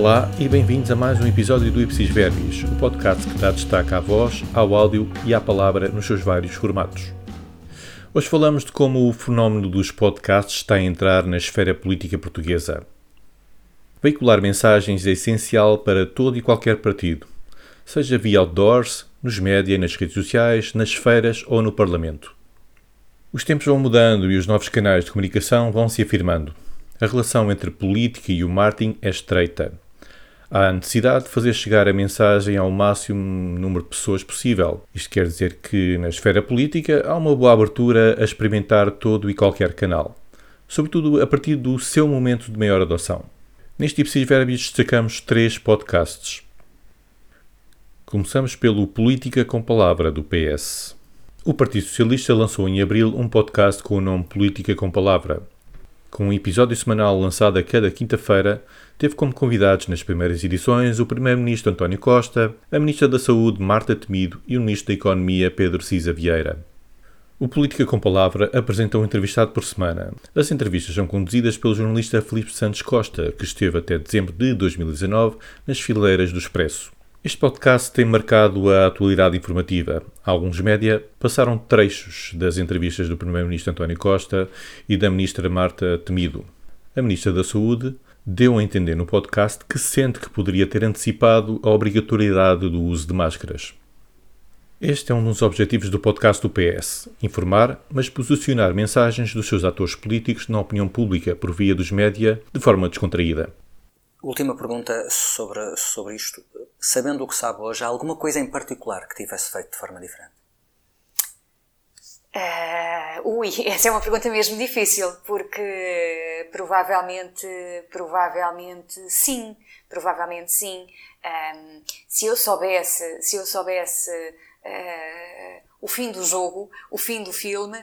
Olá e bem-vindos a mais um episódio do Ipsis Verbis, o podcast que dá destaque à voz, ao áudio e à palavra nos seus vários formatos. Hoje falamos de como o fenómeno dos podcasts está a entrar na esfera política portuguesa. Veicular mensagens é essencial para todo e qualquer partido, seja via outdoors, nos média, nas redes sociais, nas feiras ou no Parlamento. Os tempos vão mudando e os novos canais de comunicação vão se afirmando. A relação entre política e o marketing é estreita. Há a necessidade de fazer chegar a mensagem ao máximo número de pessoas possível. Isto quer dizer que, na esfera política, há uma boa abertura a experimentar todo e qualquer canal, sobretudo a partir do seu momento de maior adoção. Neste Ipsis Verbis destacamos três podcasts. Começamos pelo Política com Palavra, do PS. O Partido Socialista lançou em abril um podcast com o nome Política com Palavra. Com um episódio semanal lançado a cada quinta-feira, teve como convidados nas primeiras edições o Primeiro-Ministro António Costa, a Ministra da Saúde Marta Temido e o Ministro da Economia Pedro Cisa Vieira. O Política com Palavra apresenta um entrevistado por semana. As entrevistas são conduzidas pelo jornalista Felipe Santos Costa, que esteve até dezembro de 2019 nas fileiras do Expresso. Este podcast tem marcado a atualidade informativa. Alguns média passaram trechos das entrevistas do Primeiro-Ministro António Costa e da Ministra Marta Temido. A Ministra da Saúde deu a entender no podcast que sente que poderia ter antecipado a obrigatoriedade do uso de máscaras. Este é um dos objetivos do podcast do PS: informar, mas posicionar mensagens dos seus atores políticos na opinião pública por via dos média de forma descontraída. Última pergunta sobre, sobre isto. Sabendo o que sabe hoje, há alguma coisa em particular que tivesse feito de forma diferente? Uh, ui, essa é uma pergunta mesmo difícil, porque provavelmente, provavelmente sim, provavelmente sim. Um, se eu soubesse, se eu soubesse uh, o fim do jogo, o fim do filme,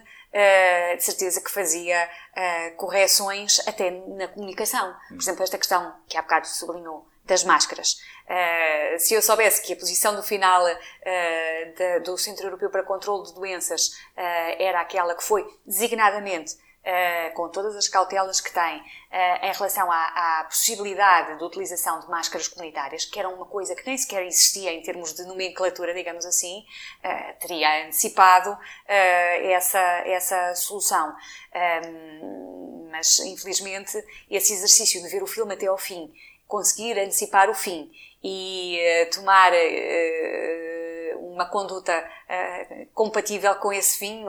de certeza que fazia uh, correções até na comunicação. Por exemplo, esta questão que há bocado sublinhou das máscaras. Uh, se eu soubesse que a posição do final de, do Centro Europeu para Controlo de Doenças era aquela que foi designadamente Uh, com todas as cautelas que tem uh, em relação à, à, possibilidade de utilização de máscaras comunitárias, que era uma coisa que nem sequer existia em termos de nomenclatura, digamos assim, uh, teria antecipado essa, essa solução. Um, mas, infelizmente, esse exercício de ver o filme até ao fim, conseguir antecipar o fim e tomar uma conduta uh, compatível com esse fim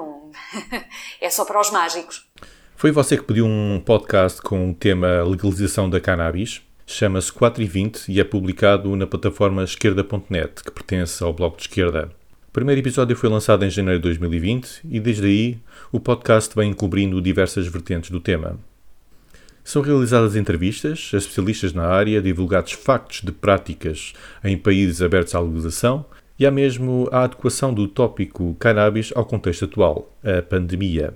é só para os mágicos. Foi você que pediu um podcast com o tema legalização da cannabis. Chama-se 4 e 20 e é publicado na plataforma esquerda.net, que pertence ao Bloco de Esquerda. O primeiro episódio foi lançado em janeiro de 2020 e desde aí o podcast vem cobrindo diversas vertentes do tema. São realizadas entrevistas a especialistas na área, divulgados factos de práticas em países abertos à legalização e há mesmo a adequação do tópico cannabis ao contexto atual, a pandemia.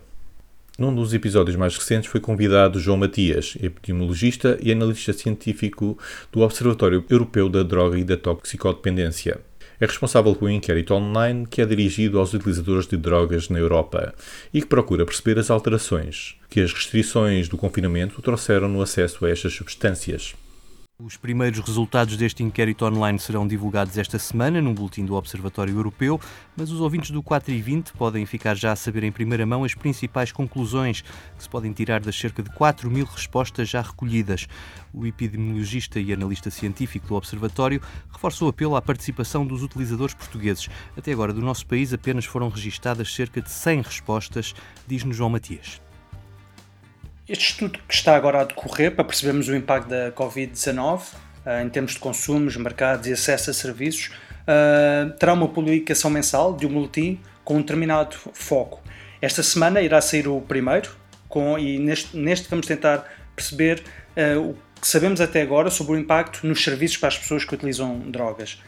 Num dos episódios mais recentes foi convidado João Matias, epidemiologista e analista científico do Observatório Europeu da Droga e da Toxicodependência. É responsável por um inquérito online que é dirigido aos utilizadores de drogas na Europa e que procura perceber as alterações que as restrições do confinamento trouxeram no acesso a estas substâncias. Os primeiros resultados deste inquérito online serão divulgados esta semana no boletim do Observatório Europeu, mas os ouvintes do 4 e 20 podem ficar já a saber em primeira mão as principais conclusões que se podem tirar das cerca de 4 mil respostas já recolhidas. O epidemiologista e analista científico do Observatório reforça o apelo à participação dos utilizadores portugueses. Até agora, do nosso país, apenas foram registadas cerca de 100 respostas, diz-nos João Matias. Este estudo que está agora a decorrer para percebermos o impacto da Covid-19 uh, em termos de consumos, mercados e acesso a serviços uh, terá uma publicação mensal de um boletim com um determinado foco. Esta semana irá sair o primeiro com, e neste, neste vamos tentar perceber uh, o que sabemos até agora sobre o impacto nos serviços para as pessoas que utilizam drogas.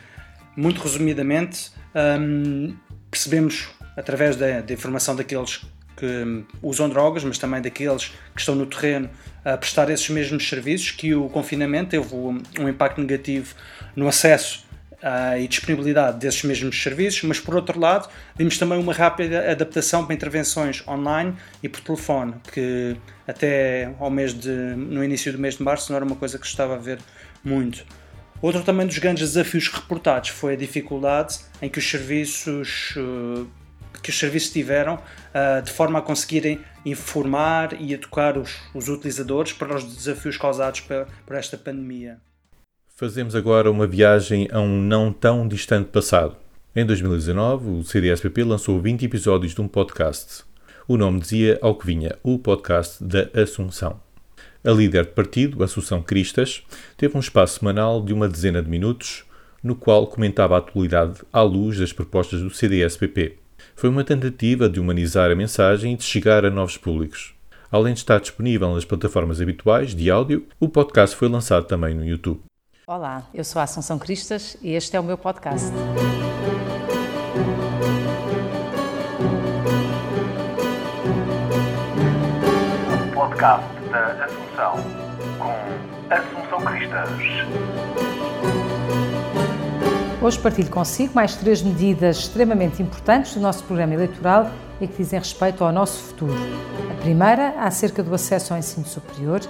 Muito resumidamente, um, percebemos através da, da informação daqueles que usam drogas, mas também daqueles que estão no terreno a prestar esses mesmos serviços, que o confinamento teve um, impacto negativo no acesso uh, e disponibilidade desses mesmos serviços, mas por outro lado, vimos também uma rápida adaptação para intervenções online e por telefone, que até ao mês de, no início do mês de março não era uma coisa que estava a ver muito. Outro também dos grandes desafios reportados foi a dificuldade em que os serviços uh, que os serviços tiveram uh, de forma a conseguirem informar e educar os, os utilizadores para os desafios causados por, por esta pandemia. Fazemos agora uma viagem a um não tão distante passado. Em 2019, o CDSPP lançou 20 episódios de um podcast. O nome dizia ao que vinha, o podcast da Assunção. A líder de partido, Assunção Cristas, teve um espaço semanal de uma dezena de minutos, no qual comentava a atualidade à luz das propostas do CDSPP. Foi uma tentativa de humanizar a mensagem e de chegar a novos públicos. Além de estar disponível nas plataformas habituais de áudio, o podcast foi lançado também no YouTube. Olá, eu sou a Assunção Cristas e este é o meu podcast. podcast da Assunção, com Assunção Cristas. Hoje partilho consigo mais três medidas extremamente importantes do nosso programa eleitoral e que dizem respeito ao nosso futuro. A primeira, acerca do acesso ao ensino superior.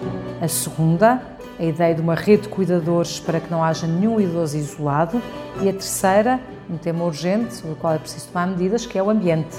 A segunda, a ideia de uma rede de cuidadores para que não haja nenhum idoso isolado. E a terceira, um tema urgente sobre o qual é preciso tomar medidas, que é o ambiente.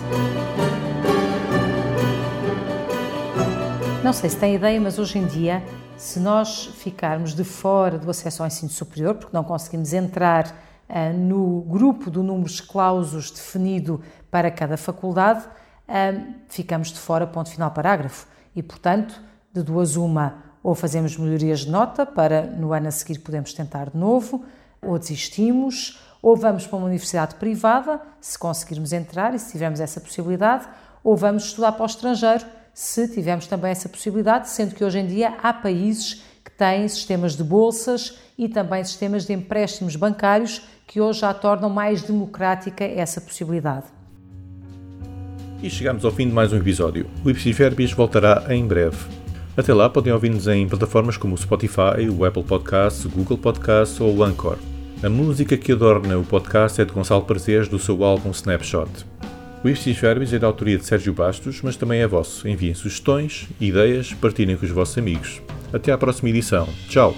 Não sei se tem ideia, mas hoje em dia, se nós ficarmos de fora do acesso ao ensino superior, porque não conseguimos entrar no grupo do números clausos definido para cada faculdade, uh, ficamos de fora, ponto final, parágrafo. E, portanto, de duas uma, ou fazemos melhorias de nota para no ano a seguir podemos tentar de novo, ou desistimos, ou vamos para uma universidade privada, se conseguirmos entrar e se tivermos essa possibilidade, ou vamos estudar para o estrangeiro, se tivermos também essa possibilidade, sendo que hoje em dia há países que têm sistemas de bolsas e também sistemas de empréstimos bancários que hoje já tornam mais democrática essa possibilidade. E chegamos ao fim de mais um episódio. O Ipsis Verbis voltará em breve. Até lá podem ouvir-nos em plataformas como o Spotify, o Apple Podcasts, o Google Podcasts ou o Anchor. A música que adorna o podcast é de Gonçalo Prazeres do seu álbum Snapshot. O Ipsis Verbis é da autoria de Sérgio Bastos, mas também é vosso. Enviem sugestões, ideias, partilhem com os vossos amigos. Até à próxima edição. Tchau!